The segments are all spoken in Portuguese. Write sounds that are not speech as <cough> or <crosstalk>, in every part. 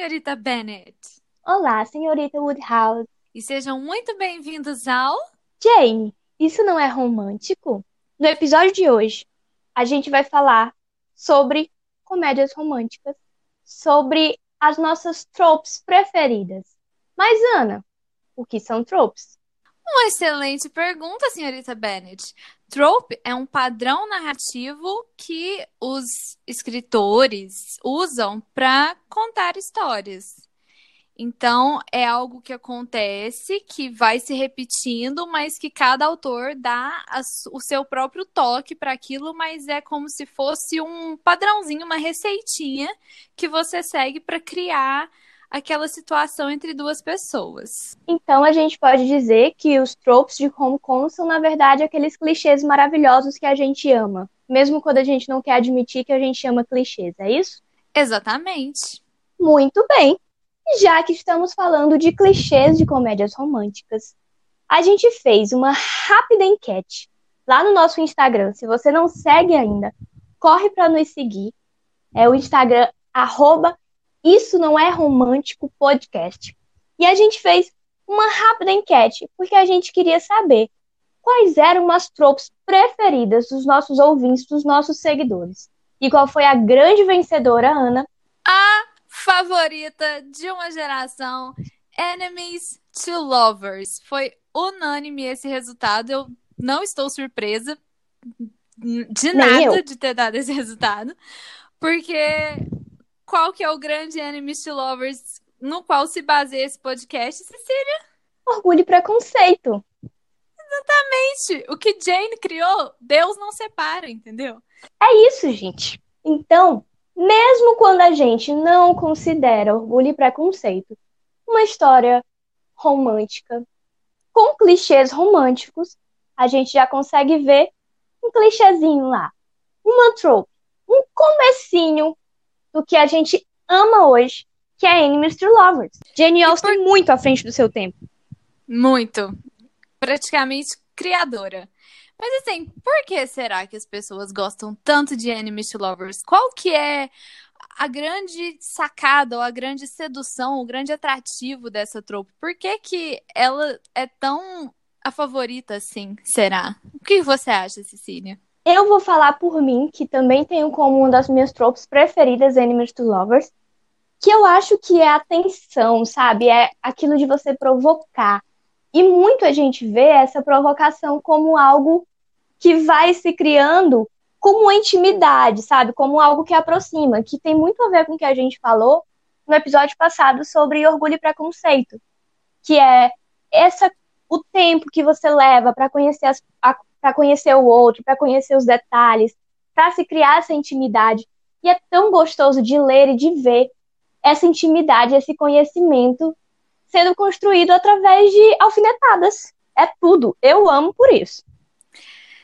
senhorita Bennett. Olá, senhorita Woodhouse. E sejam muito bem-vindos ao. Jane, isso não é romântico? No episódio de hoje, a gente vai falar sobre comédias românticas, sobre as nossas tropes preferidas. Mas, Ana, o que são tropes? Uma excelente pergunta, senhorita Bennett. Trope é um padrão narrativo que os escritores usam para contar histórias. Então, é algo que acontece, que vai se repetindo, mas que cada autor dá a, o seu próprio toque para aquilo, mas é como se fosse um padrãozinho, uma receitinha que você segue para criar aquela situação entre duas pessoas. Então a gente pode dizer que os tropes de Hong Kong são, na verdade, aqueles clichês maravilhosos que a gente ama, mesmo quando a gente não quer admitir que a gente ama clichês, é isso? Exatamente. Muito bem. Já que estamos falando de clichês de comédias românticas, a gente fez uma rápida enquete lá no nosso Instagram. Se você não segue ainda, corre para nos seguir. É o Instagram arroba isso Não É Romântico Podcast. E a gente fez uma rápida enquete, porque a gente queria saber quais eram as tropes preferidas dos nossos ouvintes, dos nossos seguidores. E qual foi a grande vencedora, Ana? A favorita de uma geração, Enemies to Lovers. Foi unânime esse resultado. Eu não estou surpresa de nada de ter dado esse resultado, porque qual que é o grande to Lovers no qual se baseia esse podcast, Cecília? Orgulho e preconceito. Exatamente. O que Jane criou, Deus não separa, entendeu? É isso, gente. Então, mesmo quando a gente não considera Orgulho e Preconceito uma história romântica, com clichês românticos, a gente já consegue ver um clichêzinho lá, uma trope, um comecinho do que a gente ama hoje, que é Enemies to Lovers. Jane Austen por... muito à frente do seu tempo. Muito. Praticamente criadora. Mas assim, por que será que as pessoas gostam tanto de Enemies to Lovers? Qual que é a grande sacada ou a grande sedução, o grande atrativo dessa tropa? Por que que ela é tão a favorita assim, será? O que você acha, Cecília? Eu vou falar por mim, que também tenho como uma das minhas tropes preferidas Enemies to Lovers, que eu acho que é a tensão, sabe? É aquilo de você provocar. E muito a gente vê essa provocação como algo que vai se criando como uma intimidade, sabe? Como algo que aproxima, que tem muito a ver com o que a gente falou no episódio passado sobre orgulho e preconceito, que é essa o tempo que você leva para conhecer as, a, para conhecer o outro, para conhecer os detalhes, para se criar essa intimidade. E é tão gostoso de ler e de ver essa intimidade, esse conhecimento sendo construído através de alfinetadas. É tudo. Eu amo por isso.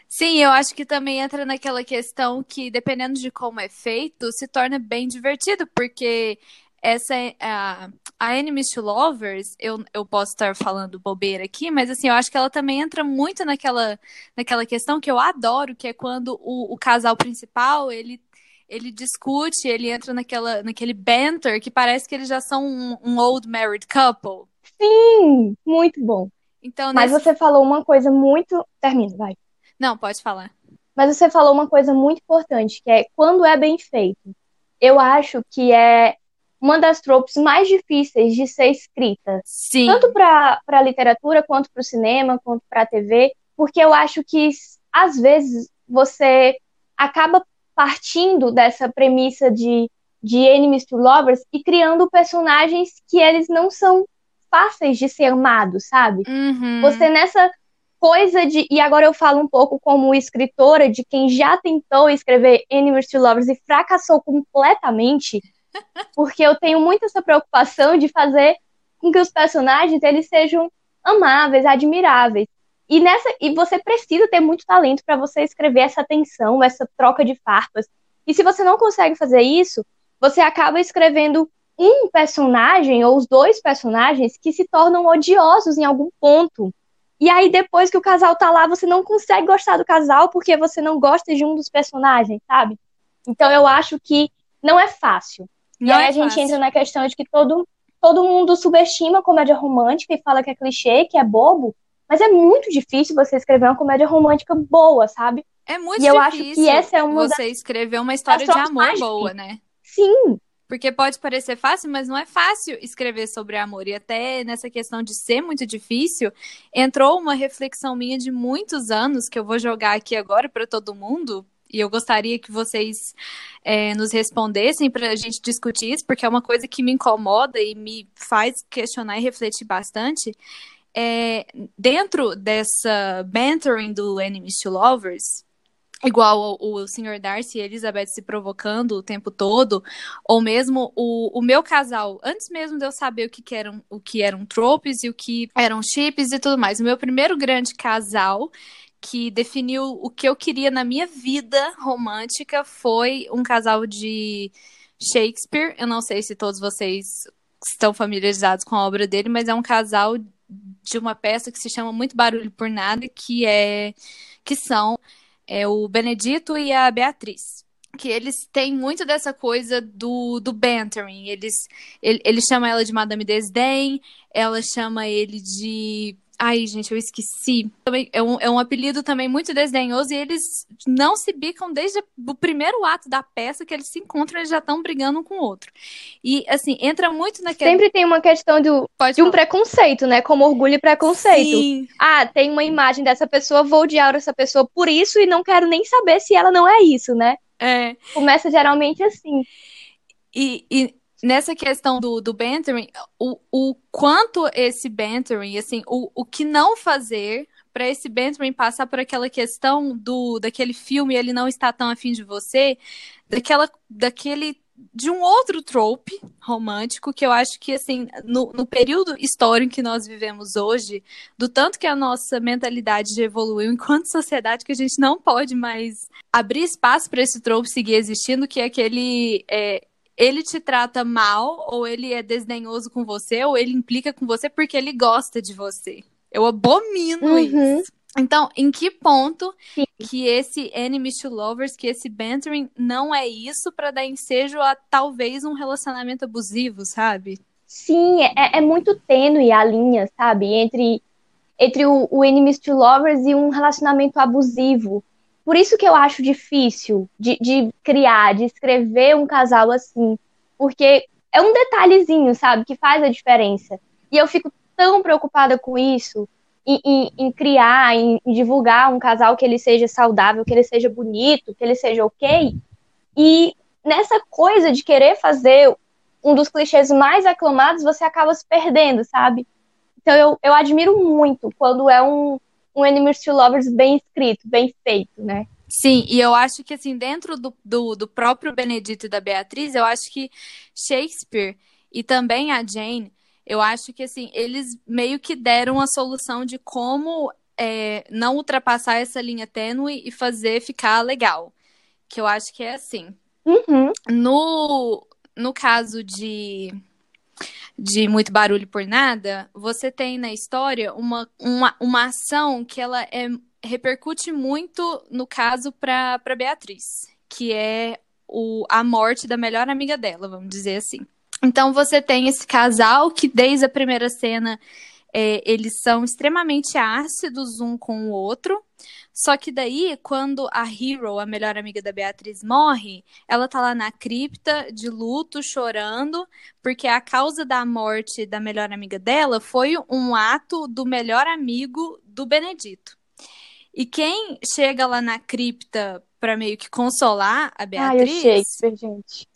Sim, eu acho que também entra naquela questão que, dependendo de como é feito, se torna bem divertido, porque essa a, a Enemies to Lovers, eu, eu posso estar falando bobeira aqui, mas assim, eu acho que ela também entra muito naquela, naquela questão que eu adoro, que é quando o, o casal principal, ele ele discute, ele entra naquela, naquele banter que parece que eles já são um, um old married couple. Sim, muito bom. Então, Mas você falou uma coisa muito. Termina, vai. Não, pode falar. Mas você falou uma coisa muito importante, que é quando é bem feito. Eu acho que é uma das tropes mais difíceis de ser escrita. Sim. Tanto para a literatura, quanto para o cinema, quanto para a TV, porque eu acho que, às vezes, você acaba partindo dessa premissa de, de enemies to lovers e criando personagens que eles não são fáceis de ser amados, sabe? Uhum. Você nessa coisa de. E agora eu falo um pouco como escritora de quem já tentou escrever Enemies to Lovers e fracassou completamente porque eu tenho muito essa preocupação de fazer com que os personagens eles sejam amáveis, admiráveis. E nessa e você precisa ter muito talento para você escrever essa tensão, essa troca de farpas. E se você não consegue fazer isso, você acaba escrevendo um personagem ou os dois personagens que se tornam odiosos em algum ponto. E aí depois que o casal tá lá, você não consegue gostar do casal porque você não gosta de um dos personagens, sabe? Então eu acho que não é fácil Não e aí é a gente fácil. entra na questão de que todo, todo mundo subestima a comédia romântica e fala que é clichê, que é bobo, mas é muito difícil você escrever uma comédia romântica boa, sabe? É muito e difícil eu acho que essa é uma você escrever uma história de amor boa, né? Sim. Porque pode parecer fácil, mas não é fácil escrever sobre amor. E até nessa questão de ser muito difícil, entrou uma reflexão minha de muitos anos que eu vou jogar aqui agora para todo mundo, e eu gostaria que vocês é, nos respondessem para a gente discutir isso, porque é uma coisa que me incomoda e me faz questionar e refletir bastante. É, dentro dessa bantering do Enemies to Lovers, igual o, o Sr. Darcy e Elizabeth se provocando o tempo todo, ou mesmo o, o meu casal, antes mesmo de eu saber o que, que eram o que eram tropes e o que eram chips e tudo mais, o meu primeiro grande casal que definiu o que eu queria na minha vida romântica foi um casal de Shakespeare. Eu não sei se todos vocês estão familiarizados com a obra dele, mas é um casal de uma peça que se chama Muito Barulho por Nada, que é que são é, o Benedito e a Beatriz. Que eles têm muito dessa coisa do, do bantering. Eles, ele, ele chama ela de Madame Desdém, ela chama ele de Ai, gente, eu esqueci. É um, é um apelido também muito desdenhoso e eles não se bicam desde o primeiro ato da peça que eles se encontram, eles já estão brigando um com o outro. E, assim, entra muito naquela. Sempre tem uma questão do, de um preconceito, né? Como orgulho e preconceito. Sim. Ah, tem uma imagem dessa pessoa, vou odiar essa pessoa por isso e não quero nem saber se ela não é isso, né? É. Começa geralmente assim. E, e nessa questão do, do bantering, o, o quanto esse bantering, assim, o, o que não fazer para esse bantering passar por aquela questão do daquele filme ele não está tão afim de você, daquela daquele de um outro trope romântico que eu acho que assim no, no período histórico que nós vivemos hoje, do tanto que a nossa mentalidade evoluiu enquanto <laughs> sociedade que a gente não pode mais abrir espaço para esse trope seguir existindo, que é aquele é, ele te trata mal, ou ele é desdenhoso com você, ou ele implica com você porque ele gosta de você. Eu abomino uhum. isso. Então, em que ponto Sim. que esse enemies to lovers, que esse bantering não é isso para dar ensejo a talvez um relacionamento abusivo, sabe? Sim, é, é muito tênue a linha, sabe? Entre, entre o, o enemies to lovers e um relacionamento abusivo. Por isso que eu acho difícil de, de criar, de escrever um casal assim. Porque é um detalhezinho, sabe, que faz a diferença. E eu fico tão preocupada com isso, em, em, em criar, em, em, divulgar um casal que ele seja saudável, que ele seja bonito, que ele seja ok. E nessa coisa de querer fazer um dos clichês mais aclamados, você acaba se perdendo, sabe? Então eu, eu admiro muito quando é um, um Enemies to Lovers bem escrito, bem feito, né? Sim, e eu acho que assim, dentro do, do, do próprio Benedito e da Beatriz, eu acho que Shakespeare e também a Jane, eu acho que assim, eles meio que deram a solução de como é, não ultrapassar essa linha tênue e fazer ficar legal. Que eu acho que é assim. Uhum. No, no caso de de muito barulho por nada, você tem na história uma, uma, uma ação que ela é, repercute muito no caso para Beatriz, que é o, a morte da melhor amiga dela, vamos dizer assim. Então você tem esse casal que desde a primeira cena é, eles são extremamente ácidos um com o outro. Só que daí, quando a Hero, a melhor amiga da Beatriz, morre, ela tá lá na cripta, de luto, chorando, porque a causa da morte da melhor amiga dela foi um ato do melhor amigo do Benedito. E quem chega lá na cripta para meio que consolar a Beatriz. Ai, Shakespeare, gente.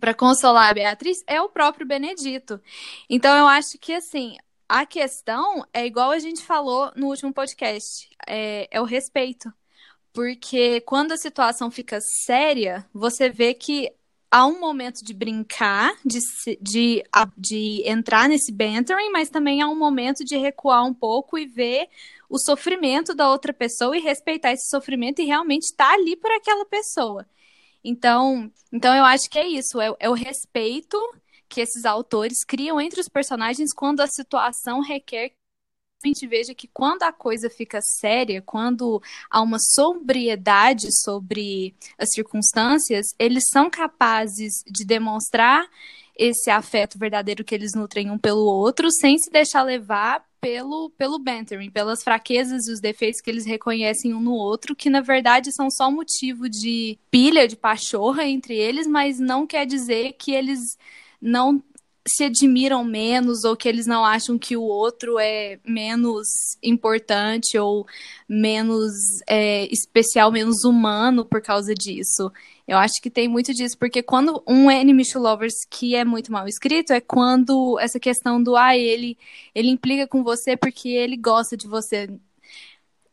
Para consolar a Beatriz é o próprio Benedito. Então eu acho que assim, a questão é igual a gente falou no último podcast, é, é o respeito. Porque quando a situação fica séria, você vê que há um momento de brincar, de, de, de entrar nesse bantering, mas também há um momento de recuar um pouco e ver o sofrimento da outra pessoa e respeitar esse sofrimento e realmente estar tá ali por aquela pessoa. Então, então eu acho que é isso, é, é o respeito que esses autores criam entre os personagens quando a situação requer gente veja que quando a coisa fica séria, quando há uma sobriedade sobre as circunstâncias, eles são capazes de demonstrar esse afeto verdadeiro que eles nutrem um pelo outro, sem se deixar levar pelo, pelo bantering, pelas fraquezas e os defeitos que eles reconhecem um no outro, que na verdade são só motivo de pilha, de pachorra entre eles, mas não quer dizer que eles não se admiram menos ou que eles não acham que o outro é menos importante ou menos é, especial, menos humano por causa disso. Eu acho que tem muito disso, porque quando um Enemy to Lovers que é muito mal escrito é quando essa questão do ah, ele, ele implica com você porque ele gosta de você.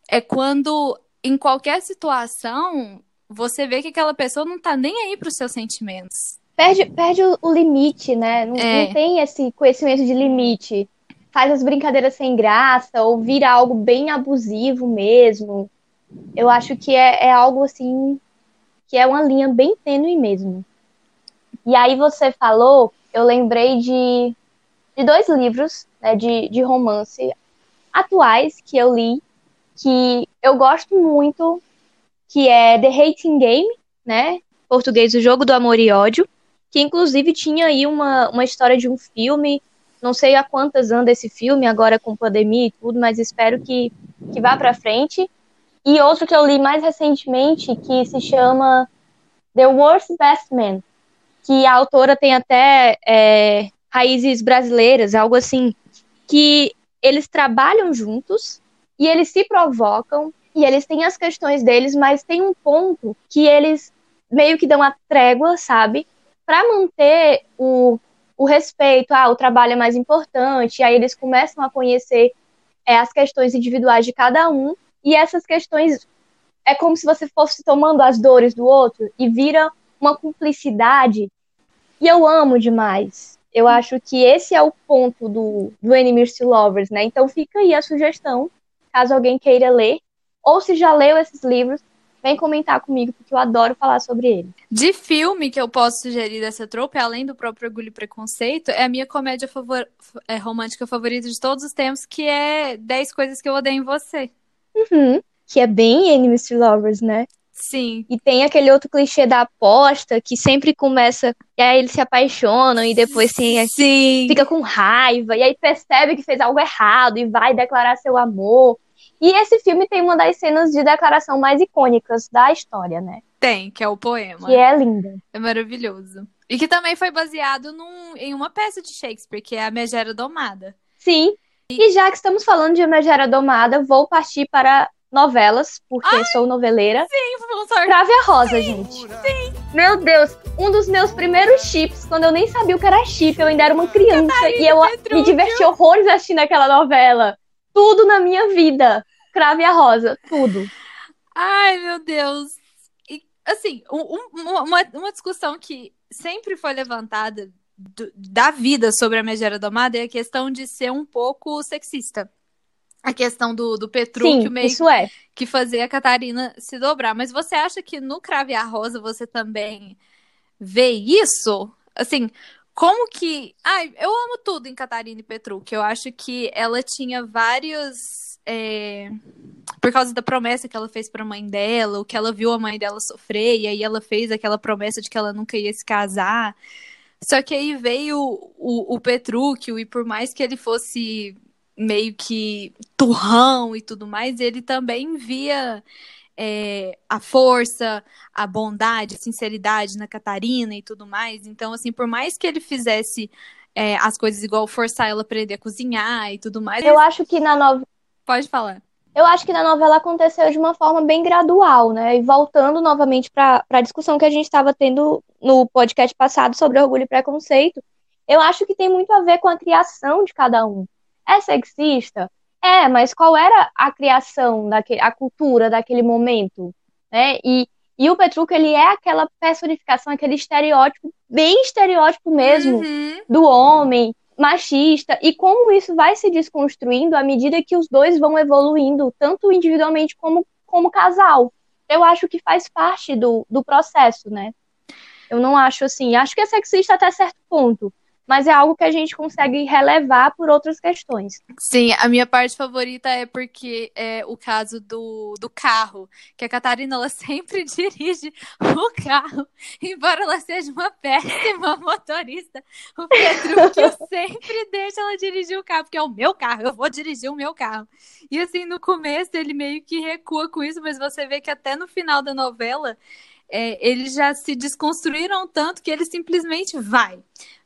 É quando em qualquer situação você vê que aquela pessoa não tá nem aí pros seus sentimentos perde, perde o, limite, né? Não, é. não, tem esse conhecimento de limite. Faz as brincadeiras sem graça ou vira algo bem abusivo mesmo. Eu acho que é, é algo assim que é uma linha bem tênue mesmo. E aí você falou, eu lembrei de, de dois livros né, de, de romance atuais que eu li, que eu gosto muito, que é The Hating Game, né? Português, O Jogo do Amor e Ódio, que inclusive tinha aí uma, uma história de um filme. Não sei há quantas anda esse filme, agora com pandemia e tudo, mas espero que, que vá para frente. E outro que eu li mais recentemente, que se chama The Worst Best Man, que a autora tem até é, raízes brasileiras, algo assim, que eles trabalham juntos e eles se provocam e eles têm as questões deles, mas tem um ponto que eles meio que dão a trégua, sabe? Para manter o, o respeito, ah, o trabalho é mais importante, aí eles começam a conhecer é, as questões individuais de cada um, e essas questões é como se você fosse tomando as dores do outro e vira uma cumplicidade. E eu amo demais. Eu acho que esse é o ponto do, do Enemies to Lovers, né? Então fica aí a sugestão, caso alguém queira ler, ou se já leu esses livros, vem comentar comigo, porque eu adoro falar sobre ele. De filme que eu posso sugerir dessa tropa, além do próprio Orgulho e Preconceito, é a minha comédia favor... é, romântica favorita de todos os tempos, que é 10 Coisas que Eu Odeio em Você. Uhum. Que é bem Enemies to Lovers, né? Sim. E tem aquele outro clichê da aposta que sempre começa e aí eles se apaixonam e depois tem, Sim. fica com raiva e aí percebe que fez algo errado e vai declarar seu amor. E esse filme tem uma das cenas de declaração mais icônicas da história, né? Tem, que é o poema. Que é linda. É maravilhoso. E que também foi baseado num, em uma peça de Shakespeare, que é a Megera Domada. Sim. E... e já que estamos falando de Megera Domada, vou partir para novelas, porque Ai, sou noveleira. Sim, vamos sorte. Crave a Rosa, sim, gente. Sim. Meu Deus, um dos meus primeiros chips, quando eu nem sabia o que era chip, eu ainda era uma criança Catarina e eu Petrúquio. me diverti horrores assistindo aquela novela. Tudo na minha vida. Crave a Rosa, tudo. Ai, meu Deus. E, assim, um, uma, uma discussão que sempre foi levantada do, da vida sobre a Megera Domada é a questão de ser um pouco sexista. A questão do, do Petrúquio meio isso é. que fazia a Catarina se dobrar. Mas você acha que no Crave a Rosa você também vê isso? Assim, como que. Ai, eu amo tudo em Catarina e Petrúquio. Eu acho que ela tinha vários é, por causa da promessa que ela fez para a mãe dela, o que ela viu a mãe dela sofrer, e aí ela fez aquela promessa de que ela nunca ia se casar. Só que aí veio o, o Petrúquio, e por mais que ele fosse meio que turrão e tudo mais, ele também via é, a força, a bondade, a sinceridade na Catarina e tudo mais. Então, assim, por mais que ele fizesse é, as coisas igual forçar ela a aprender a cozinhar e tudo mais. Eu acho que na novela Pode falar. Eu acho que na novela aconteceu de uma forma bem gradual, né? E voltando novamente para a discussão que a gente estava tendo no podcast passado sobre orgulho e preconceito, eu acho que tem muito a ver com a criação de cada um. É sexista? É, mas qual era a criação, daquele, a cultura daquele momento? Né? E, e o Petrucco, ele é aquela personificação, aquele estereótipo, bem estereótipo mesmo, uhum. do homem, machista e como isso vai se desconstruindo à medida que os dois vão evoluindo, tanto individualmente como como casal. Eu acho que faz parte do, do processo, né? Eu não acho assim, acho que é sexista até certo ponto, mas é algo que a gente consegue relevar por outras questões. Sim, a minha parte favorita é porque é o caso do, do carro, que a Catarina ela <laughs> sempre dirige o carro, embora ela seja uma péssima <laughs> motorista. O eu sempre deixa ela dirigir o carro, porque é o meu carro, eu vou dirigir o meu carro. E assim, no começo ele meio que recua com isso, mas você vê que até no final da novela é, eles já se desconstruíram tanto que ele simplesmente vai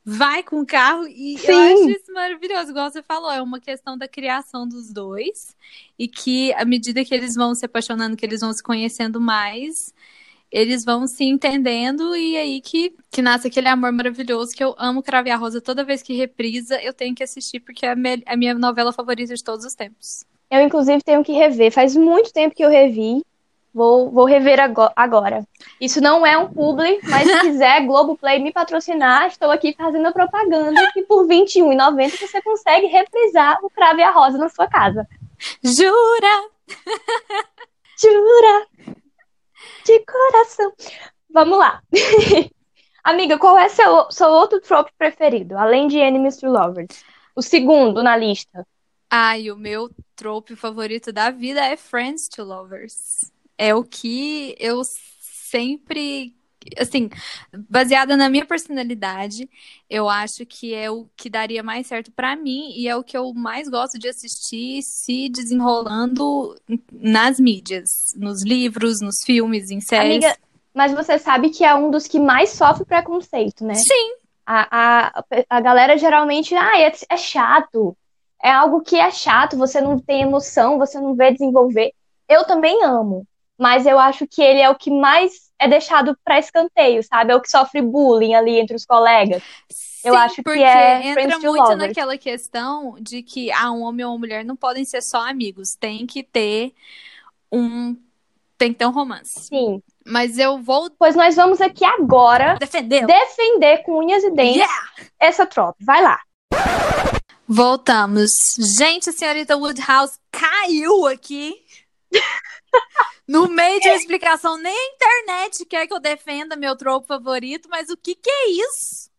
vai com o carro e Sim. eu acho isso maravilhoso, igual você falou, é uma questão da criação dos dois e que à medida que eles vão se apaixonando, que eles vão se conhecendo mais, eles vão se entendendo e aí que, que nasce aquele amor maravilhoso que eu amo Crave a Rosa. Toda vez que reprisa, eu tenho que assistir porque é a, me a minha novela favorita de todos os tempos. Eu, inclusive, tenho que rever. Faz muito tempo que eu revi. Vou, vou rever agora. Isso não é um publi, mas se quiser <laughs> Globoplay me patrocinar, estou aqui fazendo a propaganda que por R$ 21,90 você consegue reprisar o Crave a Rosa na sua casa. Jura? <laughs> Jura? De coração. Vamos lá. <laughs> Amiga, qual é seu, seu outro trope preferido, além de Enemies to Lovers? O segundo na lista. Ai, o meu trope favorito da vida é Friends to Lovers é o que eu sempre assim, baseada na minha personalidade, eu acho que é o que daria mais certo para mim e é o que eu mais gosto de assistir se desenrolando nas mídias, nos livros, nos filmes, em séries. Amiga, mas você sabe que é um dos que mais sofre preconceito, né? Sim. A, a, a galera geralmente, ah, é, é chato. É algo que é chato, você não tem emoção, você não vê desenvolver. Eu também amo mas eu acho que ele é o que mais é deixado para escanteio, sabe? É o que sofre bullying ali entre os colegas. Sim, eu acho que é entra muito lovers. naquela questão de que ah, um homem ou uma mulher não podem ser só amigos, tem que ter um tem que ter um romance. Sim. Mas eu vou. Pois nós vamos aqui agora defender, defender com unhas e dentes yeah! essa tropa. Vai lá. Voltamos. Gente, a senhorita Woodhouse caiu aqui. No meio de uma explicação, nem a internet quer que eu defenda meu tropo favorito, mas o que que é isso?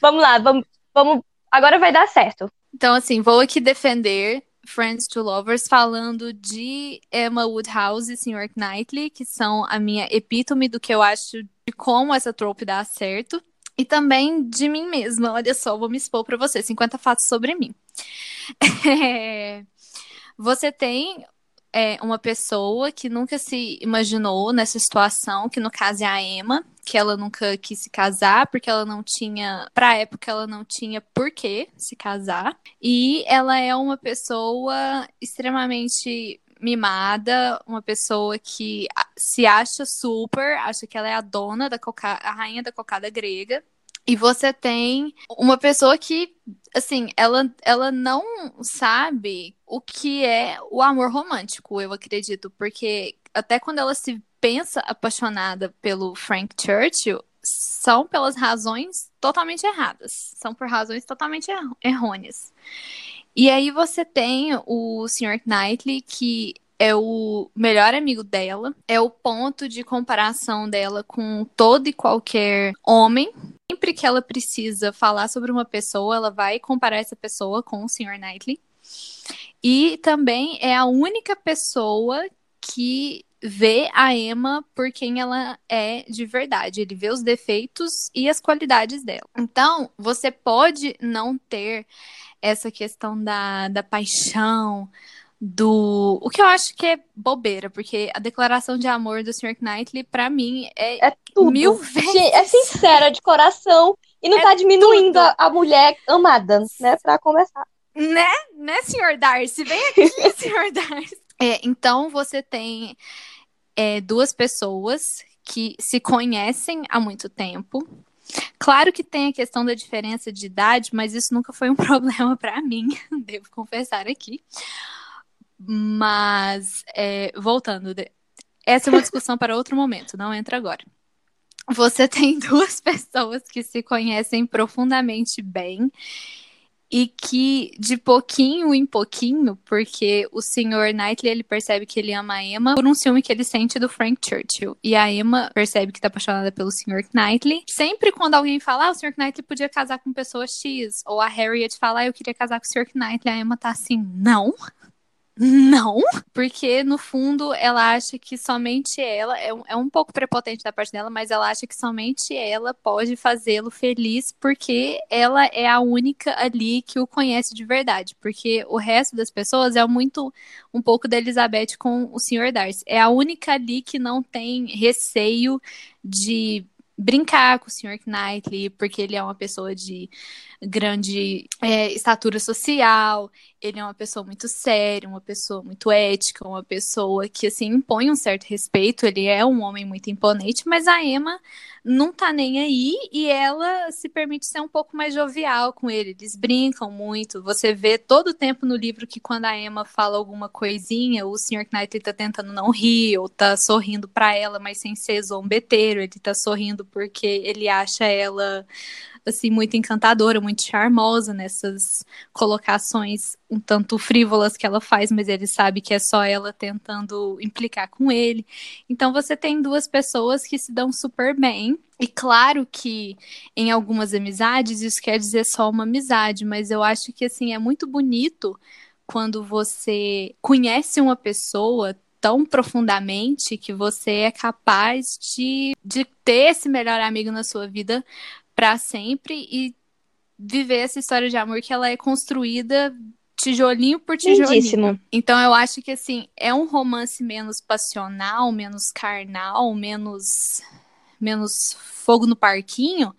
vamos lá, vamos, vamos. Agora vai dar certo. Então, assim, vou aqui defender Friends to Lovers falando de Emma Woodhouse e Sr. Knightley, que são a minha epítome do que eu acho de como essa trope dá certo. E também de mim mesma. Olha só, vou me expor para você. 50 fatos sobre mim. <laughs> É... Você tem é uma pessoa que nunca se imaginou nessa situação, que no caso é a Emma, que ela nunca quis se casar, porque ela não tinha, pra época, ela não tinha por que se casar. E ela é uma pessoa extremamente mimada, uma pessoa que se acha super, acha que ela é a dona da coca, a rainha da cocada grega. E você tem uma pessoa que, assim, ela, ela não sabe o que é o amor romântico, eu acredito, porque até quando ela se pensa apaixonada pelo Frank Churchill, são pelas razões totalmente erradas, são por razões totalmente errôneas. E aí você tem o Sr. Knightley, que é o melhor amigo dela, é o ponto de comparação dela com todo e qualquer homem. Sempre que ela precisa falar sobre uma pessoa, ela vai comparar essa pessoa com o Sr. Knightley. E também é a única pessoa que vê a Emma por quem ela é de verdade. Ele vê os defeitos e as qualidades dela. Então, você pode não ter essa questão da, da paixão, do. O que eu acho que é bobeira, porque a declaração de amor do Sr. Knightley, para mim, é, é tudo. mil vezes. É sincera, de coração, e não é tá diminuindo a, a, mulher amada, né? Pra começar. Né? Né, Sr. Darcy? Vem aqui, <laughs> Sr. Darcy. É, então, você tem é, duas pessoas que se conhecem há muito tempo. Claro que tem a questão da diferença de idade, mas isso nunca foi um <laughs> problema para mim, <laughs> devo confessar aqui. Mas, é, voltando, essa é uma discussão para outro momento, não entra agora. Você <laughs> tem duas pessoas que se conhecem profundamente bem e que de pouquinho em pouquinho, porque o Sr. Knightley ele percebe que ele ama a Emma por um ciúme que ele sente do Frank Churchill. E a Emma percebe que tá apaixonada pelo Sr. Knightley. Sempre quando alguém fala, ah, o Sr. Knightley podia casar com pessoa X, ou a Harriet fala, ah, eu queria casar com o Sr. Knightley, a Emma tá assim, não. Não, porque no fundo ela acha que somente ela, é um, é um pouco prepotente da parte dela, mas ela acha que somente ela pode fazê-lo feliz porque ela é a única ali que o conhece de verdade. Porque o resto das pessoas é muito um pouco da Elizabeth com o Sr. Darcy. É a única ali que não tem receio de brincar com o Sr. Knightley, porque ele é uma pessoa de grande é, estatura social, ele é uma pessoa muito séria, uma pessoa muito ética, uma pessoa que, assim, impõe um certo respeito, ele é um homem muito imponente, mas a Emma não tá nem aí e ela se permite ser um pouco mais jovial com ele, eles brincam muito, você vê todo o tempo no livro que quando a Emma fala alguma coisinha, o Sr. Knightley tá tentando não rir, ou tá sorrindo para ela, mas sem ser zombeteiro, ele tá sorrindo porque ele acha ela assim muito encantadora, muito charmosa nessas colocações um tanto frívolas que ela faz, mas ele sabe que é só ela tentando implicar com ele. Então você tem duas pessoas que se dão super bem. E claro que em algumas amizades isso quer dizer só uma amizade, mas eu acho que assim é muito bonito quando você conhece uma pessoa tão profundamente que você é capaz de, de ter esse melhor amigo na sua vida para sempre e viver essa história de amor que ela é construída tijolinho por tijolinho. Lindíssimo. Então eu acho que assim, é um romance menos passional, menos carnal, menos menos fogo no parquinho,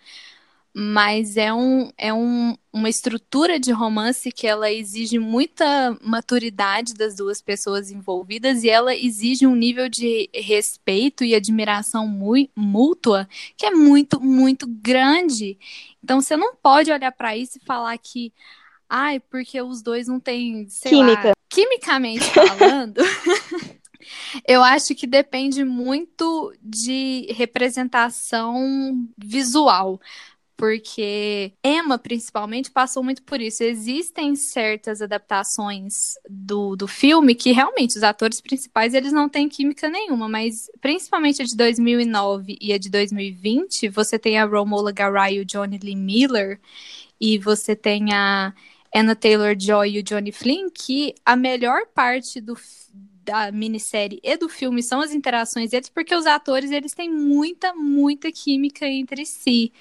mas é, um, é um, uma estrutura de romance que ela exige muita maturidade das duas pessoas envolvidas e ela exige um nível de respeito e admiração mútua que é muito, muito grande. Então você não pode olhar para isso e falar que, ai, porque os dois não têm, química. Lá, quimicamente falando. <laughs> Eu acho que depende muito de representação visual porque Emma, principalmente, passou muito por isso. Existem certas adaptações do, do filme que realmente os atores principais eles não têm química nenhuma, mas principalmente a de 2009 e a de 2020, você tem a Romola Garai e o Johnny Lee Miller, e você tem a Anna Taylor-Joy e o Johnny Flynn, que a melhor parte do da minissérie e do filme são as interações deles, porque os atores eles têm muita, muita química entre si.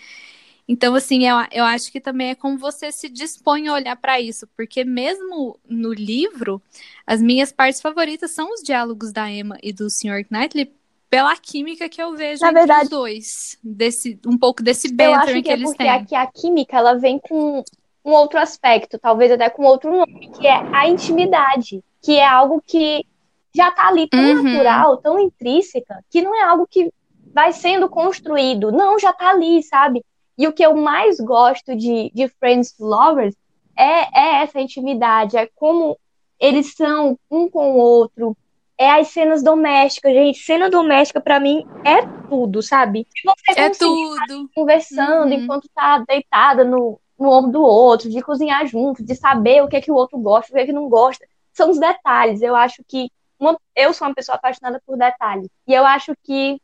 Então, assim, eu, eu acho que também é como você se dispõe a olhar para isso, porque mesmo no livro, as minhas partes favoritas são os diálogos da Emma e do Sr. Knightley, pela química que eu vejo Na entre verdade, os dois, desse, um pouco desse banter que, que, é eles porque têm. Aqui a química, ela vem com um outro aspecto, talvez até com outro nome, que é a intimidade, que é algo que já tá ali tão uhum. natural, tão intrínseca, que não é algo que vai sendo construído, não, já tá ali, sabe? E o que eu mais gosto de, de Friends to Lovers é, é essa intimidade, é como eles são um com o outro, é as cenas domésticas, gente. Cena doméstica para mim é tudo, sabe? Você é tudo. Conversando uhum. enquanto tá deitada no, no ombro do outro, de cozinhar junto, de saber o que é que o outro gosta, o que é que não gosta. São os detalhes. Eu acho que uma, eu sou uma pessoa apaixonada por detalhes. E eu acho que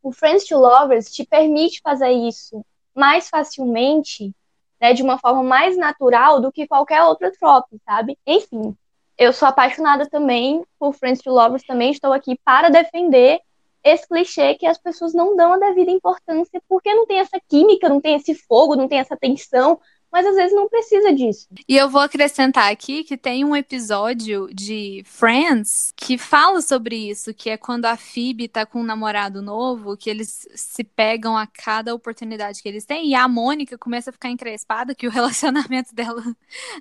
o Friends to Lovers te permite fazer isso mais facilmente, né, de uma forma mais natural do que qualquer outra trope, sabe? Enfim, eu sou apaixonada também por Friends to Lovers, também estou aqui para defender esse clichê que as pessoas não dão a devida importância porque não tem essa química, não tem esse fogo, não tem essa tensão, mas às vezes não precisa disso. E eu vou acrescentar aqui que tem um episódio de Friends que fala sobre isso, que é quando a Phoebe tá com um namorado novo, que eles se pegam a cada oportunidade que eles têm, e a Mônica começa a ficar encrespada que o <laughs> relacionamento dela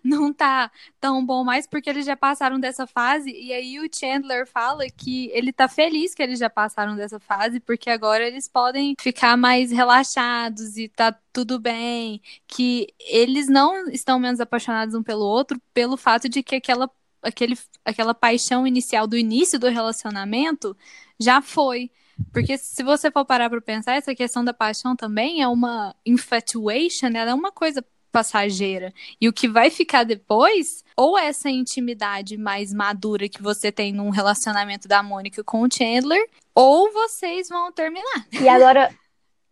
não tá tão bom mais porque eles já passaram dessa fase, e aí o Chandler fala que ele tá feliz que eles já passaram dessa fase, porque agora eles podem ficar mais relaxados e tá tudo bem, que eles não estão menos apaixonados um pelo outro pelo fato de que aquela, aquele, aquela paixão inicial do início do relacionamento já foi. Porque se você for parar para pensar, essa questão da paixão também é uma infatuation, ela é uma coisa passageira. E o que vai ficar depois, ou essa intimidade mais madura que você tem num relacionamento da Mônica com o Chandler, ou vocês vão terminar. E agora.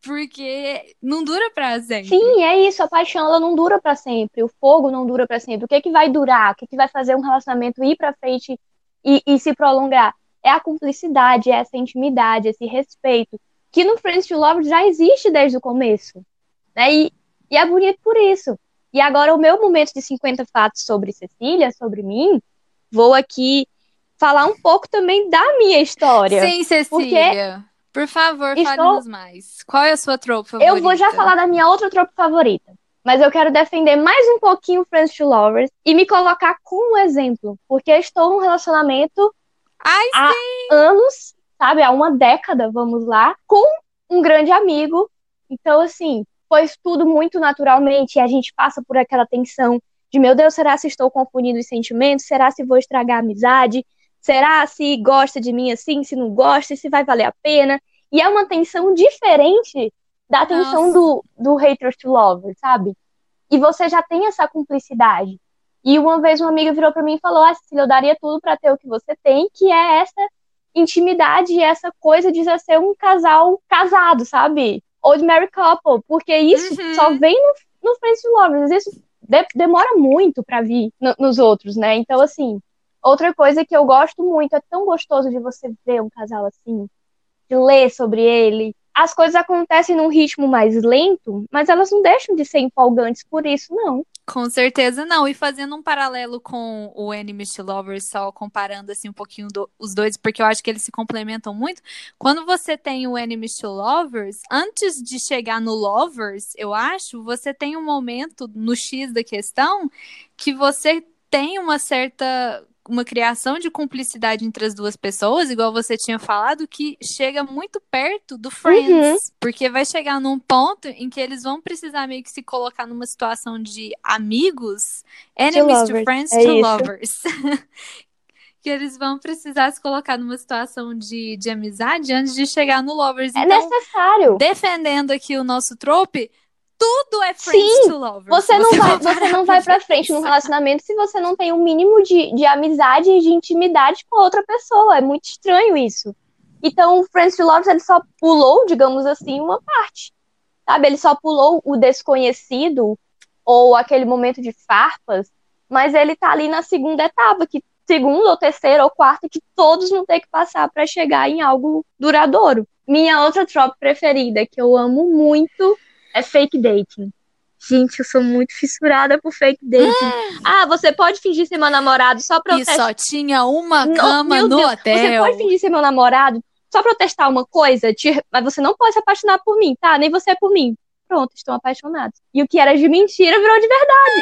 Porque não dura pra sempre. Sim, é isso. A paixão ela não dura para sempre. O fogo não dura para sempre. O que, que vai durar? O que, que vai fazer um relacionamento ir para frente e, e se prolongar? É a cumplicidade, é essa intimidade, esse respeito. Que no Friends to Love já existe desde o começo. Né? E, e é bonito por isso. E agora, o meu momento de 50 fatos sobre Cecília, sobre mim, vou aqui falar um pouco também da minha história. Sim, Cecília. Por favor, estou... fale-nos mais. Qual é a sua tropa favorita? Eu vou já falar da minha outra tropa favorita. Mas eu quero defender mais um pouquinho Friends to Lovers e me colocar como exemplo. Porque eu estou num relacionamento Ai, há sim. anos, sabe? Há uma década, vamos lá, com um grande amigo. Então, assim, foi tudo muito naturalmente e a gente passa por aquela tensão de meu Deus, será se estou confundindo os sentimentos? Será se vou estragar a amizade? Será se gosta de mim assim, se não gosta, se vai valer a pena? E é uma tensão diferente da tensão do, do haters to lover, sabe? E você já tem essa cumplicidade. E uma vez uma amiga virou para mim e falou: Ah, Cecília, eu daria tudo para ter o que você tem, que é essa intimidade e essa coisa de ser um casal casado, sabe? Old Mary Couple, porque isso uhum. só vem no, no Friends Lovers. Isso de, demora muito para vir no, nos outros, né? Então, assim, outra coisa que eu gosto muito, é tão gostoso de você ver um casal assim, de ler sobre ele. As coisas acontecem num ritmo mais lento, mas elas não deixam de ser empolgantes por isso, não. Com certeza não. E fazendo um paralelo com o to Lovers, só comparando assim um pouquinho do, os dois, porque eu acho que eles se complementam muito. Quando você tem o to Lovers, antes de chegar no Lovers, eu acho, você tem um momento no X da questão que você tem uma certa uma criação de cumplicidade entre as duas pessoas, igual você tinha falado, que chega muito perto do Friends. Uhum. Porque vai chegar num ponto em que eles vão precisar meio que se colocar numa situação de amigos, enemies to, to friends é to isso. lovers. <laughs> que eles vão precisar se colocar numa situação de, de amizade antes de chegar no lovers. É então, necessário. Defendendo aqui o nosso trope, tudo é friends Sim, to lovers. Você não vai, você não vai pra frente num relacionamento se você não tem um mínimo de, de amizade e de intimidade com outra pessoa. É muito estranho isso. Então, o Friends to Lovers, ele só pulou, digamos assim, uma parte. Sabe? Ele só pulou o desconhecido ou aquele momento de farpas, mas ele tá ali na segunda etapa, que segundo ou terceiro ou quarto que todos vão ter que passar para chegar em algo duradouro. Minha outra tropa preferida, que eu amo muito, é fake dating. Gente, eu sou muito fissurada por fake dating. Hum. <gasps> Ah, você pode fingir ser meu namorado só pra eu E só tinha uma cama no, no hotel. Você pode fingir ser meu namorado só pra eu testar uma coisa, te... mas você não pode se apaixonar por mim, tá? Nem você é por mim. Pronto, estou apaixonado. E o que era de mentira virou de verdade.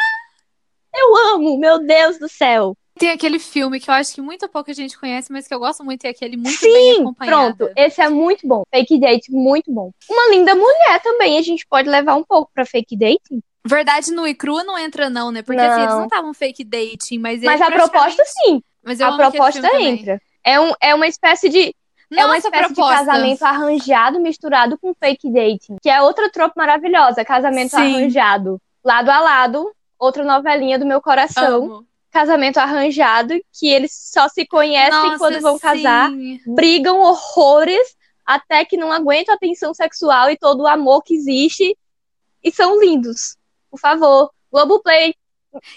<gasps> Eu amo, meu Deus do céu. Tem aquele filme que eu acho que muito pouca gente conhece, mas que eu gosto muito, e é aquele muito Sim, bem acompanhado. pronto. Esse é muito bom. Fake Date, muito bom. Uma linda mulher também, a gente pode levar um pouco pra Fake Dating. Verdade, no e crua não entra não, né? Porque assim, eles não estavam fake dating, mas Mas a proposta sim. Mas a proposta entra. É, um, é uma espécie de é uma espécie proposta. de casamento arranjado misturado com fake dating, que é outra tropa maravilhosa, casamento Sim. arranjado. Lado a lado, outra novelinha do meu coração. Amo casamento arranjado, que eles só se conhecem Nossa, quando vão casar, sim. brigam horrores, até que não aguentam a tensão sexual e todo o amor que existe, e são lindos. Por favor, Globoplay.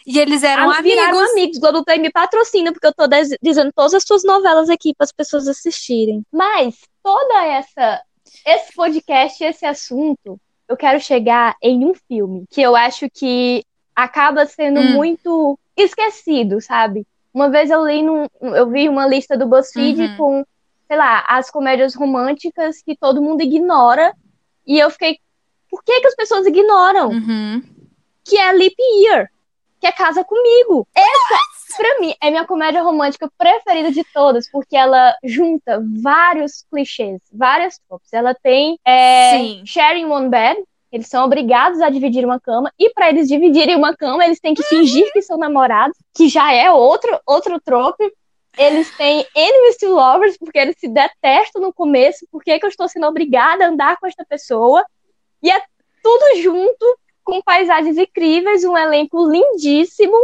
E eles eram amigos. Viraram amigos. Globoplay me patrocina, porque eu tô dizendo todas as suas novelas aqui para as pessoas assistirem. Mas, toda essa. Esse podcast, esse assunto, eu quero chegar em um filme que eu acho que acaba sendo hum. muito esquecido, sabe? Uma vez eu li num, eu vi uma lista do BuzzFeed uhum. com, sei lá, as comédias românticas que todo mundo ignora. E eu fiquei, por que, que as pessoas ignoram? Uhum. Que é Leap Year, que é Casa Comigo. Essa, pra mim, é minha comédia romântica preferida de todas, porque ela junta vários clichês, várias tropes. Ela tem é, Sharing One Bed, eles são obrigados a dividir uma cama e para eles dividirem uma cama, eles têm que fingir que são namorados, que já é outro outro trope. Eles têm enemies to lovers porque eles se detestam no começo, porque que eu estou sendo obrigada a andar com esta pessoa? E é tudo junto com paisagens incríveis, um elenco lindíssimo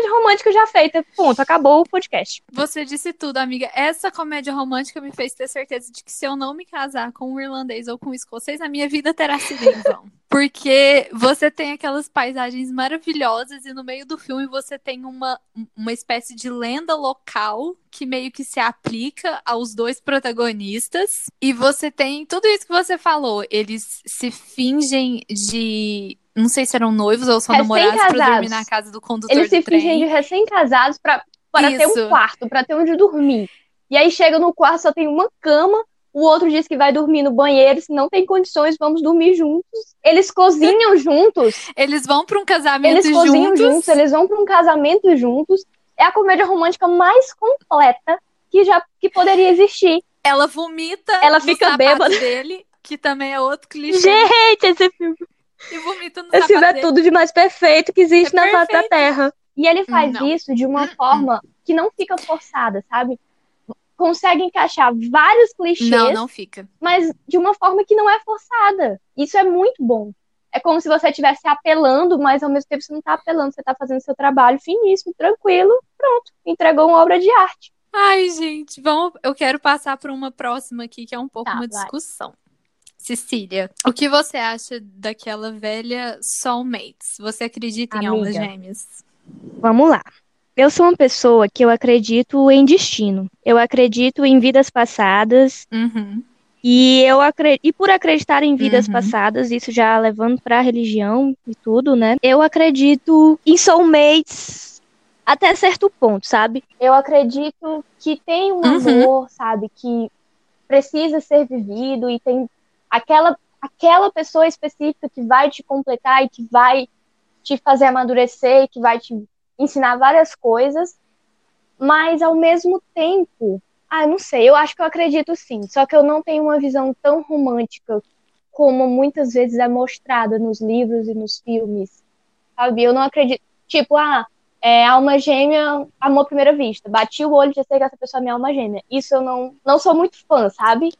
comédia romântica já feita. Ponto, acabou o podcast. Você disse tudo, amiga. Essa comédia romântica me fez ter certeza de que se eu não me casar com um irlandês ou com um escocês, a minha vida terá sido em vão. <laughs> Porque você tem aquelas paisagens maravilhosas e no meio do filme você tem uma, uma espécie de lenda local que meio que se aplica aos dois protagonistas. E você tem tudo isso que você falou. Eles se fingem de não sei se eram noivos ou só namorados pra dormir na casa do condutor Eles se fingem de recém-casados pra, para ter um quarto, para ter onde dormir. E aí chega no quarto, só tem uma cama, o outro diz que vai dormir no banheiro, se não tem condições, vamos dormir juntos. Eles cozinham <laughs> juntos. Eles vão para um casamento eles juntos. Eles cozinham juntos, eles vão para um casamento juntos. É a comédia romântica mais completa que já que poderia existir. Ela vomita Ela fica bêbada dele, que também é outro clichê. Gente, esse filme e vomita no Esse é tudo de mais perfeito que existe É na face da. Terra. E ele faz Não. isso de uma forma que não fica forçada, sabe? Consegue encaixar vários clichês, Não, não fica. mas de uma forma que não é forçada. Isso é muito bom. É como se você estivesse apelando, mas ao mesmo tempo você não tá apelando, você tá fazendo seu trabalho finíssimo, tranquilo, pronto. Entregou uma obra de arte. Ai, gente, vamos. Eu quero passar para uma próxima aqui, que é um pouco Tá, uma vai. discussão. Cecília, o que você acha daquela velha soulmates? Você acredita em almas Amiga. gêmeas? Vamos lá. Eu sou uma pessoa que eu acredito em destino. Eu acredito em vidas passadas Uhum. E eu acredito, e por acreditar em vidas Uhum. passadas, isso já levando pra religião e tudo, né? Eu acredito em soulmates até certo ponto, sabe? Eu acredito que tem um Uhum. amor, sabe, que precisa ser vivido e tem aquela aquela pessoa específica que vai te completar e que vai te fazer amadurecer, que vai te ensinar várias coisas, mas ao mesmo tempo ah, não sei, eu acho que eu acredito sim, só que eu não tenho uma visão tão romântica como muitas vezes é mostrada nos livros e nos filmes, sabe? Eu não acredito, tipo, ah, é alma gêmea, amor à primeira vista, bati o olho já sei que essa pessoa é minha alma gêmea. Isso eu não, não sou muito fã, sabe?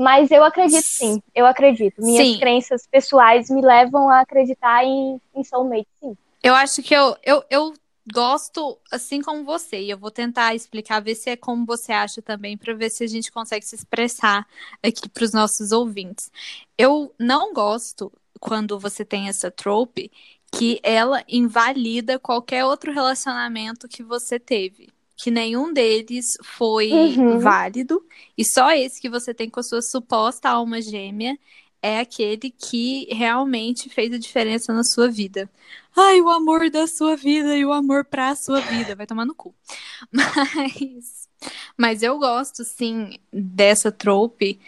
Mas eu acredito sim, eu acredito. Minhas Sim. crenças pessoais me levam a acreditar em, em soulmate, sim. Eu acho que eu, eu, eu gosto assim como você. E eu vou tentar explicar, ver se é como você acha também, para ver se a gente consegue se expressar aqui para os nossos ouvintes. Eu não gosto quando você tem essa trope que ela invalida qualquer outro relacionamento que você teve. Que nenhum deles foi Uhum. válido, e só esse que você tem com a sua suposta alma gêmea é aquele que realmente fez a diferença na sua vida. Ai, o amor da sua vida e o amor pra sua vida. Vai tomar no cu. <laughs> Mas, mas eu gosto, sim, dessa trope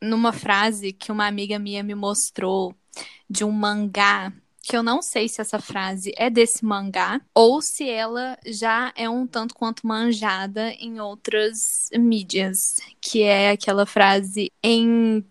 numa frase que uma amiga minha me mostrou de um mangá. Que eu não sei se essa frase é desse mangá ou se ela já é um tanto quanto manjada em outras mídias. Que é aquela frase: em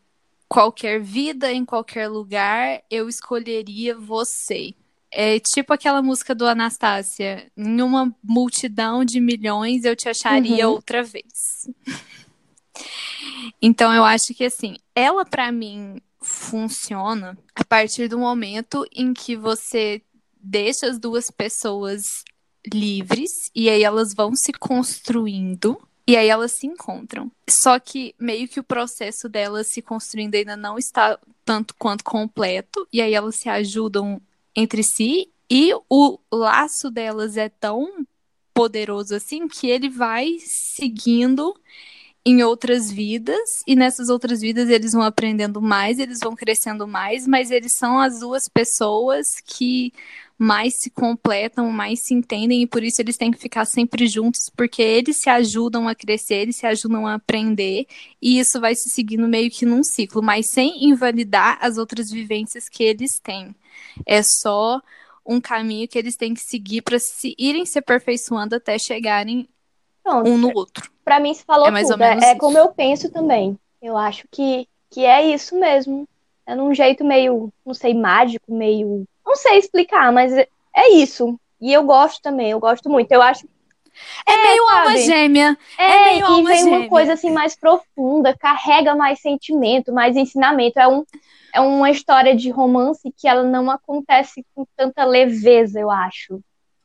qualquer vida, em qualquer lugar, eu escolheria você. É tipo aquela música do Anastácia. Em uma multidão de milhões, eu te acharia Uhum. outra vez. <laughs> então, eu acho que, assim, ela pra mim funciona a partir do momento em que você deixa as duas pessoas livres e aí elas vão se construindo e aí elas se encontram. Só que meio que o processo delas se construindo ainda não está tanto quanto completo e aí elas se ajudam entre si e o laço delas é tão poderoso assim que ele vai seguindo em outras vidas e nessas outras vidas eles vão aprendendo mais, eles vão crescendo mais, mas eles são as duas pessoas que mais se completam, mais se entendem e por isso eles têm que ficar sempre juntos, porque eles se ajudam a crescer, eles se ajudam a aprender e isso vai se seguindo meio que num ciclo, mas sem invalidar as outras vivências que eles têm. É só um caminho que eles têm que seguir para se irem se aperfeiçoando até chegarem Pronto, um no outro. Pra mim, você falou É tudo. É- menos é, como eu penso também. Eu acho que, que é isso mesmo. É num jeito meio, não sei, mágico, meio. Não sei explicar, mas é, é isso. E eu gosto também, eu gosto muito. Eu acho. É, é meio sabe? alma gêmea. É, é meio e alma vem gêmea. uma coisa assim mais profunda, carrega mais sentimento, mais ensinamento. É, um, é uma história de romance que ela não acontece com tanta leveza, eu acho.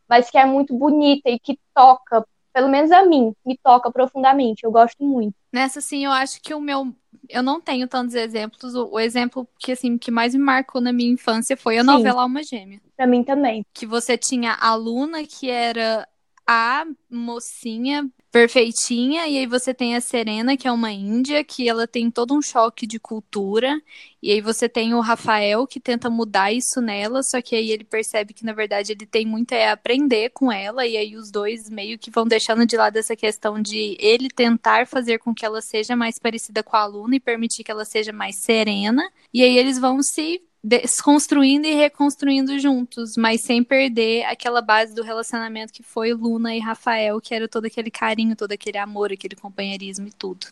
Mas que é muito bonita e que toca, pelo menos a mim, me toca profundamente. Eu gosto muito. Nessa, sim, eu acho que o meu. Eu não tenho tantos exemplos. O, o exemplo que, assim, que mais me marcou na minha infância foi a sim. novela Alma Gêmea. Pra mim também. Que você tinha a Luna, que era a mocinha perfeitinha, e aí você tem a Serena, que é uma índia, que ela tem todo um choque de cultura, e aí você tem o Rafael, que tenta mudar isso nela, só que aí ele percebe que, na verdade, ele tem muito a aprender com ela, e aí os dois meio que vão deixando de lado essa questão de ele tentar fazer com que ela seja mais parecida com a aluna e permitir que ela seja mais serena, e aí eles vão se desconstruindo e reconstruindo juntos, mas sem perder aquela base do relacionamento que foi Luna e Rafael, que era todo aquele carinho, todo aquele amor, aquele companheirismo e tudo.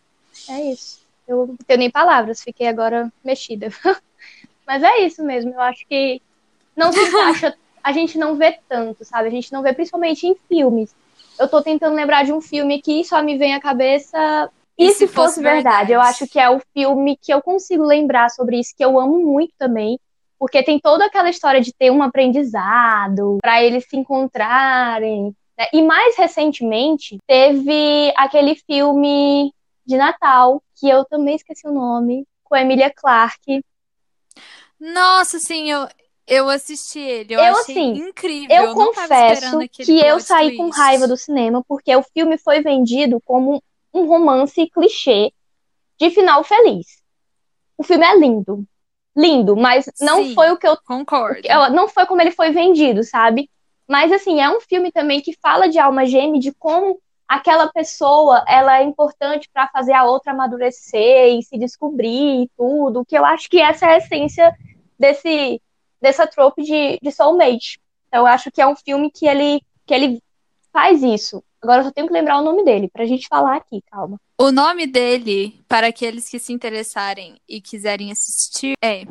É isso. Eu não tenho nem palavras, fiquei agora mexida. <laughs> mas é isso mesmo, eu acho que não se encaixa, a gente não vê tanto, sabe? A gente não vê principalmente em filmes. Eu tô tentando lembrar de um filme aqui, só me vem à cabeça e, se, se fosse, fosse verdade? verdade? Eu acho que é o filme que eu consigo lembrar sobre isso, que eu amo muito também. Porque tem toda aquela história de ter um aprendizado, para eles se encontrarem. Né? E mais recentemente, teve aquele filme de Natal, que eu também esqueci o nome, com a Emilia Clarke. Nossa, sim, eu, eu assisti ele. Eu, eu assim, incrível. Eu, eu confesso que eu saí com raiva do cinema, porque o filme foi vendido como um romance clichê de final feliz. O filme é lindo. Lindo, mas não Sim, foi o que eu. Concordo. Não foi como ele foi vendido, sabe? Mas, assim, é um filme também que fala de alma gêmea, de como aquela pessoa ela é importante para fazer a outra amadurecer e se descobrir e tudo. Que eu acho que essa é a essência desse, dessa trope de, de soulmate. Então, eu acho que é um filme que ele, que ele faz isso. Agora eu só tenho que lembrar o nome dele pra gente falar aqui, calma. O nome dele, para aqueles que se interessarem e quiserem assistir, é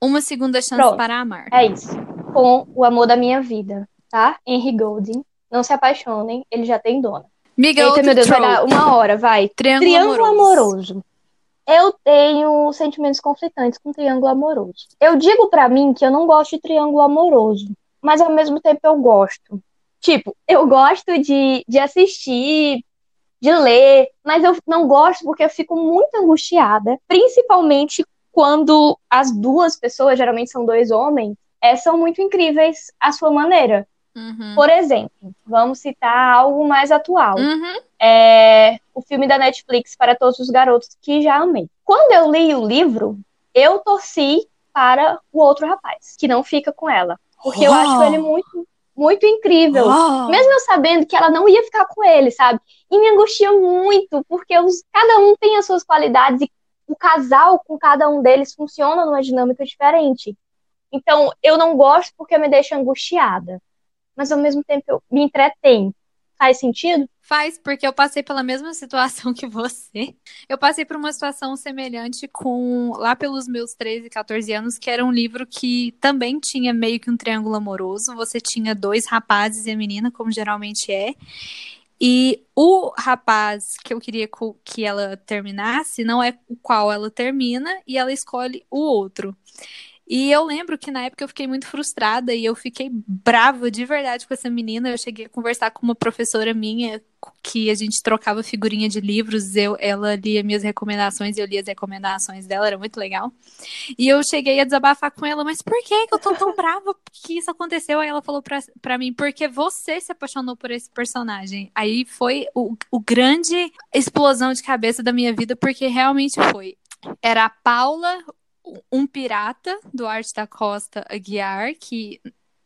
Uma Segunda Chance Pronto, para Amar. É isso. Com o amor da minha vida, tá? Henry Golding. Não se apaixonem, ele já tem dona. Miguel Eita, meu Deus, vai dar uma hora, vai. Triângulo, Triângulo amoroso. amoroso. Eu tenho sentimentos conflitantes com triângulo amoroso. Eu digo para mim que eu não gosto de triângulo amoroso, mas ao mesmo tempo eu gosto. Tipo, eu gosto de, de assistir, de ler, mas eu não gosto porque eu fico muito angustiada, principalmente quando as duas pessoas, geralmente são dois homens, é, são muito incríveis à sua maneira. Uhum. Por exemplo, vamos citar algo mais atual. Uhum. É, o filme da Netflix para todos os garotos que já amei. Quando eu li o livro, eu torci para o outro rapaz, que não fica com ela. Porque eu acho ele muito muito incrível. Oh. Mesmo eu sabendo que ela não ia ficar com ele, sabe? E me angustia muito, porque os, cada um tem as suas qualidades e o casal com cada um deles funciona numa dinâmica diferente. Então, eu não gosto porque me deixa angustiada. Mas ao mesmo tempo eu me entretém. Faz sentido? Faz, porque eu passei pela mesma situação <laughs> que você. Eu passei por uma situação semelhante com lá pelos meus 13, 14 anos, que era um livro que também tinha meio que um triângulo amoroso. Você tinha dois rapazes e a menina, como geralmente é. E o rapaz que eu queria que ela terminasse não é o qual ela termina e ela escolhe o outro. E eu lembro que na época eu fiquei muito frustrada e eu fiquei brava de verdade com essa menina. Eu cheguei a conversar com uma professora minha que a gente trocava figurinha de livros, eu, ela lia minhas recomendações e eu lia as recomendações dela, era muito legal. E eu cheguei a desabafar com ela, mas por que, que eu tô tão brava que isso aconteceu? Aí ela falou pra, pra mim, porque você se apaixonou por esse personagem. Aí foi o, o grande explosão de cabeça da minha vida, porque realmente foi. Era a Paula, um pirata do Arte da Costa Aguiar, que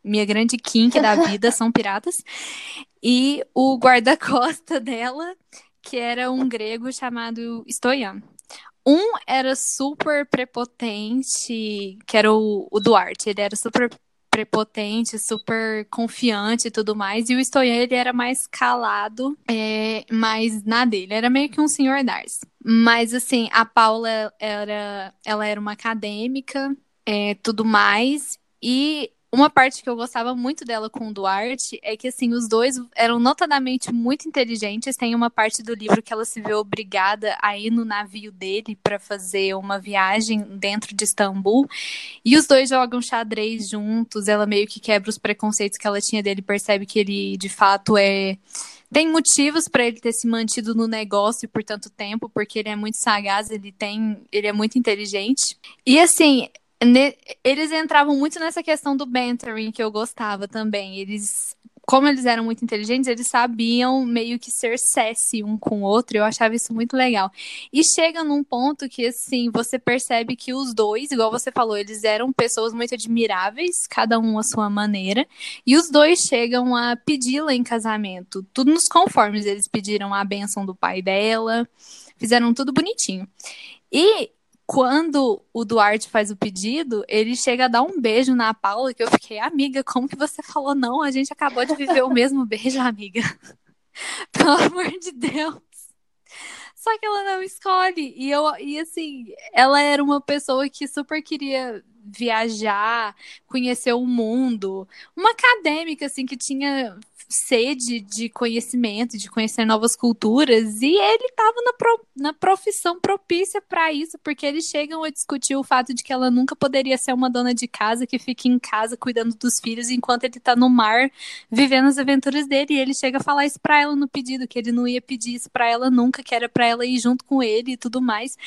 minha grande kink da vida são piratas, e o guarda-costa dela, que era um grego chamado Stoian. Um era super prepotente, que era o, o Duarte, ele era super prepotente, super confiante e tudo mais. E o Stoyan, ele era mais calado, é, mais na dele. Era meio que um senhor Dars. Mas, assim, a Paula era, ela era uma acadêmica, é, tudo mais. E uma parte que eu gostava muito dela com o Duarte é que, assim, os dois eram notadamente muito inteligentes. Tem uma parte do livro que ela se vê obrigada a ir no navio dele para fazer uma viagem dentro de Istambul. E os dois jogam xadrez juntos. Ela meio que quebra os preconceitos que ela tinha dele, percebe que ele, de fato, é tem motivos para ele ter se mantido no negócio por tanto tempo, porque ele é muito sagaz, ele tem, ele é muito inteligente. E assim, eles entravam muito nessa questão do bantering que eu gostava também. Eles como eles eram muito inteligentes, eles sabiam meio que ser sassy um com o outro, eu achava isso muito legal. E chega num ponto que, assim, você percebe que os dois, igual você falou, eles eram pessoas muito admiráveis, cada um à sua maneira, e os dois chegam a pedi-la em casamento, tudo nos conformes, eles pediram a benção do pai dela, fizeram tudo bonitinho. E quando o Duarte faz o pedido, ele chega a dar um beijo na Paula, que eu fiquei, amiga, como que você falou não? A gente acabou de viver o mesmo beijo, amiga. <laughs> Pelo amor de Deus. Só que ela não escolhe. E eu, e assim, ela era uma pessoa que super queria viajar, conhecer o mundo. Uma acadêmica, assim, que tinha sede de conhecimento, de conhecer novas culturas, e ele estava na, pro, na profissão propícia para isso, porque eles chegam a discutir o fato de que ela nunca poderia ser uma dona de casa que fica em casa cuidando dos filhos enquanto ele está no mar vivendo as aventuras dele, e ele chega a falar isso para ela no pedido, que ele não ia pedir isso para ela nunca, que era para ela ir junto com ele e tudo mais.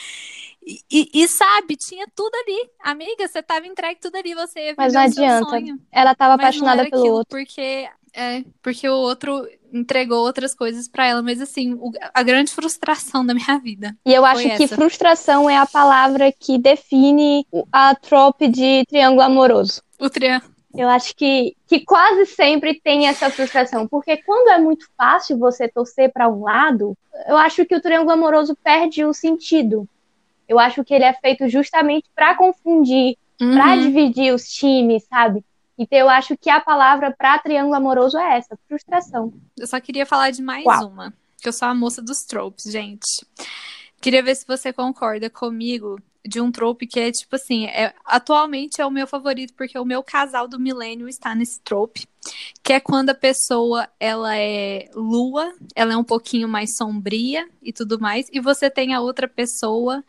E, e, e, sabe, tinha tudo ali. Amiga, você tava entregue tudo ali, você ia viver Mas não adianta. Sonho. Ela tava apaixonada pelo outro. Porque é, porque o outro entregou outras coisas para ela, mas assim, o, a grande frustração da minha vida. E eu acho que frustração é a palavra que define a trope de triângulo amoroso. O triângulo. Eu acho que, que quase sempre tem essa frustração, porque quando é muito fácil você torcer para um lado, eu acho que o triângulo amoroso perde o sentido. Eu acho que ele é feito justamente para confundir, uhum. para dividir os times, sabe? Então eu acho que a palavra para triângulo amoroso é essa, frustração. Eu só queria falar de mais Uau. uma, que eu sou a moça dos tropes, gente. Queria ver se você concorda comigo de um trope que é tipo assim, é, atualmente é o meu favorito porque o meu casal do milênio está nesse trope, que é quando a pessoa ela é lua, ela é um pouquinho mais sombria e tudo mais, e você tem a outra pessoa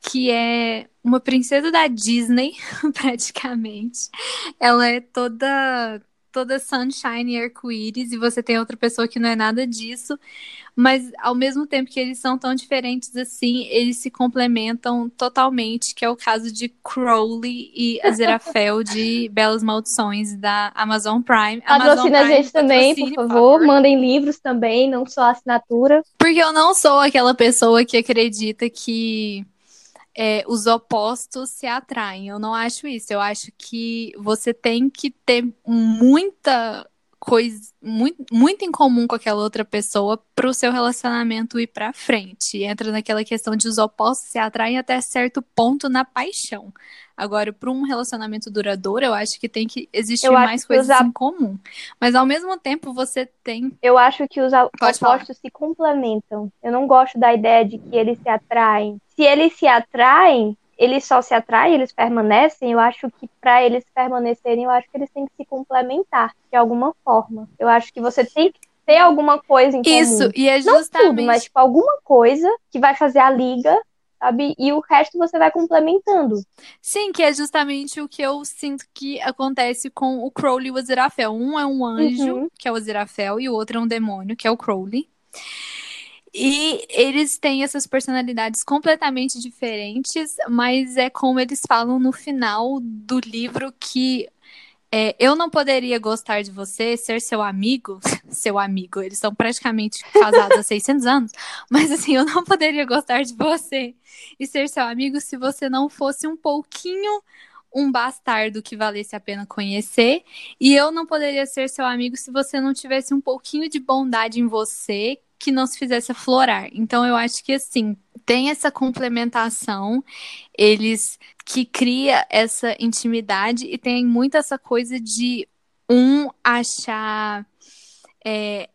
que é uma princesa da Disney, <laughs> praticamente. Ela é toda toda sunshine e arco-íris, e você tem outra pessoa que não é nada disso, mas ao mesmo tempo que eles são tão diferentes assim, eles se complementam totalmente, que é o caso de Crowley e Aziraphale de Belas Maldições da Amazon Prime. Patrocina a gente também, por favor. por favor. Mandem livros também, não só assinatura. Porque eu não sou aquela pessoa que acredita que é, os opostos se atraem. Eu não acho isso. Eu acho que você tem que ter muita coisa muito, muito em comum com aquela outra pessoa para o seu relacionamento ir para frente. Entra naquela questão de os opostos se atraem até certo ponto na paixão. Agora, para um relacionamento duradouro, eu acho que tem que existir mais que coisas em comum. Mas ao mesmo tempo, você tem. Eu acho que os Pode opostos falar. se complementam. Eu não gosto da ideia de que eles se atraem. Se eles se atraem, eles só se atraem, eles permanecem, eu acho que para eles permanecerem, eu acho que eles têm que se complementar de alguma forma. Eu acho que você tem que ter alguma coisa em comum. Isso, e é justamente... Não tudo, mas tipo, alguma coisa que vai fazer a liga sabe? E o resto você vai complementando. Sim, que é justamente o que eu sinto que acontece com o Crowley e o Aziraphale. Um é um anjo, uhum. que é o Aziraphale, e o outro é um demônio, que é o Crowley. E eles têm essas personalidades completamente diferentes, mas é como eles falam no final do livro que é, eu não poderia gostar de você, ser seu amigo, <laughs> seu amigo, eles são praticamente casados há 600 anos, mas assim, eu não poderia gostar de você e ser seu amigo se você não fosse um pouquinho um bastardo que valesse a pena conhecer, e eu não poderia ser seu amigo se você não tivesse um pouquinho de bondade em você que não se fizesse aflorar. Então eu acho que assim, tem essa complementação, eles que cria essa intimidade e tem muito essa coisa de um achar é,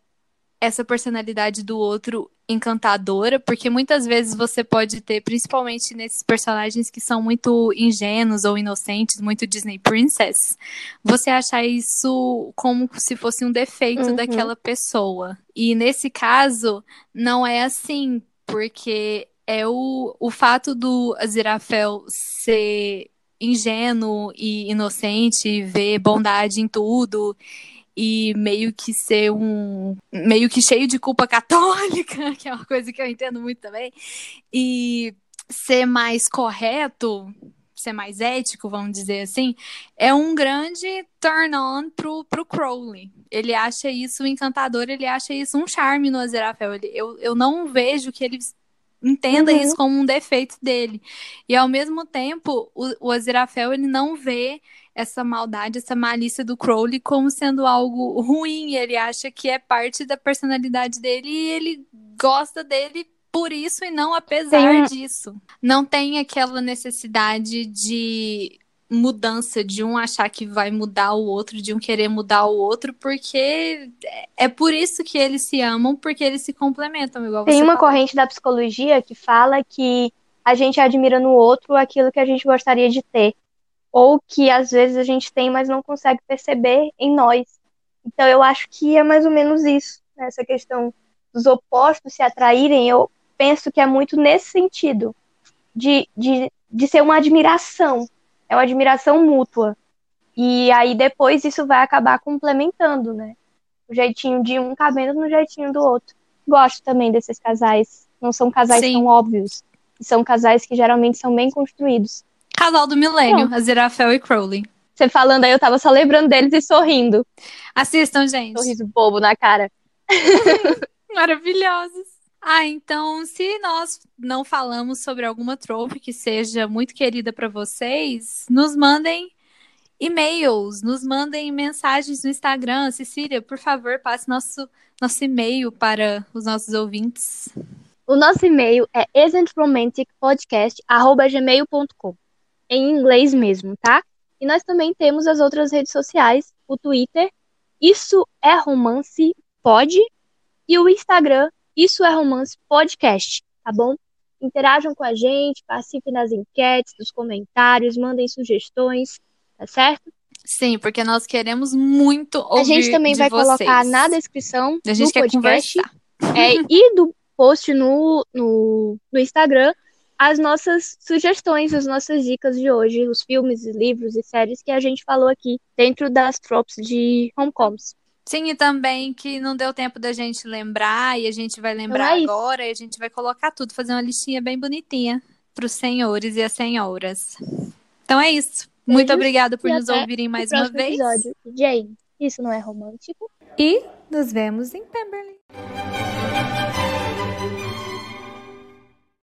essa personalidade do outro encantadora, porque muitas vezes você pode ter, principalmente nesses personagens que são muito ingênuos ou inocentes, muito Disney Princess, você achar isso como se fosse um defeito Uhum. daquela pessoa. E nesse caso, não é assim, porque é o, o fato do Aziraphale ser ingênuo e inocente, ver bondade em tudo e meio que ser um. meio que cheio de culpa <laughs> católica, que é uma coisa que eu entendo muito também, e ser mais correto, ser mais ético, vamos dizer assim, é um grande turn on pro, pro Crowley. Ele acha isso encantador, ele acha isso um charme no Aziraphale. Ele, eu, eu não vejo que ele entenda Uhum. isso como um defeito dele. E ao mesmo tempo, o, o Aziraphale ele não vê essa maldade, essa malícia do Crowley como sendo algo ruim. Ele acha que é parte da personalidade dele e ele gosta dele por isso e não apesar Tem disso. Não tem aquela necessidade de mudança, de um achar que vai mudar o outro, de um querer mudar o outro, porque é por isso que eles se amam, porque eles se complementam, igual Tem você uma falou. corrente da psicologia que fala que a gente admira no outro aquilo que a gente gostaria de ter. Ou que às vezes a gente tem, mas não consegue perceber em nós. Então eu acho que é mais ou menos isso, né? essa questão dos opostos se atraírem. Eu penso que é muito nesse sentido, de, de, de ser uma admiração. É uma admiração mútua. E aí depois isso vai acabar complementando, né? O jeitinho de um cabendo no jeitinho do outro. Gosto também desses casais. Não são casais Sim. tão óbvios. São casais que geralmente são bem construídos. Casal do milênio, Aziraphale e Crowley. Você falando aí, eu tava só lembrando deles e sorrindo. Assistam, gente. Sorriso bobo na cara. <laughs> Maravilhosos. Ah, então, se nós não falamos sobre alguma trope que seja muito querida para vocês, nos mandem e-mails, nos mandem mensagens no Instagram. Cecília, por favor, passe nosso, nosso e-mail para os nossos ouvintes. O nosso e-mail é isn'tromanticpodcast.gmail.com Em inglês mesmo, tá? E nós também temos as outras redes sociais, o Twitter, Isso é Romance Pod, e o Instagram, Isso é Romance Podcast, tá bom? Interajam com a gente, participem das enquetes, dos comentários, mandem sugestões, tá certo? Sim, porque nós queremos muito ouvir a gente também vai vocês. colocar na descrição A gente do quer podcast conversar. é, e do post no, no, no Instagram as nossas sugestões, as nossas dicas de hoje, os filmes, livros e séries que a gente falou aqui dentro das tropes de Homecoms. Sim, e também que não deu tempo da gente lembrar, e a gente vai lembrar é agora, e a gente vai colocar tudo, fazer uma listinha bem bonitinha para os senhores e as senhoras. Então é isso. Muito Beijos obrigada por nos ouvirem mais uma vez. episódio. Jane, isso não é romântico? E nos vemos em Pemberley.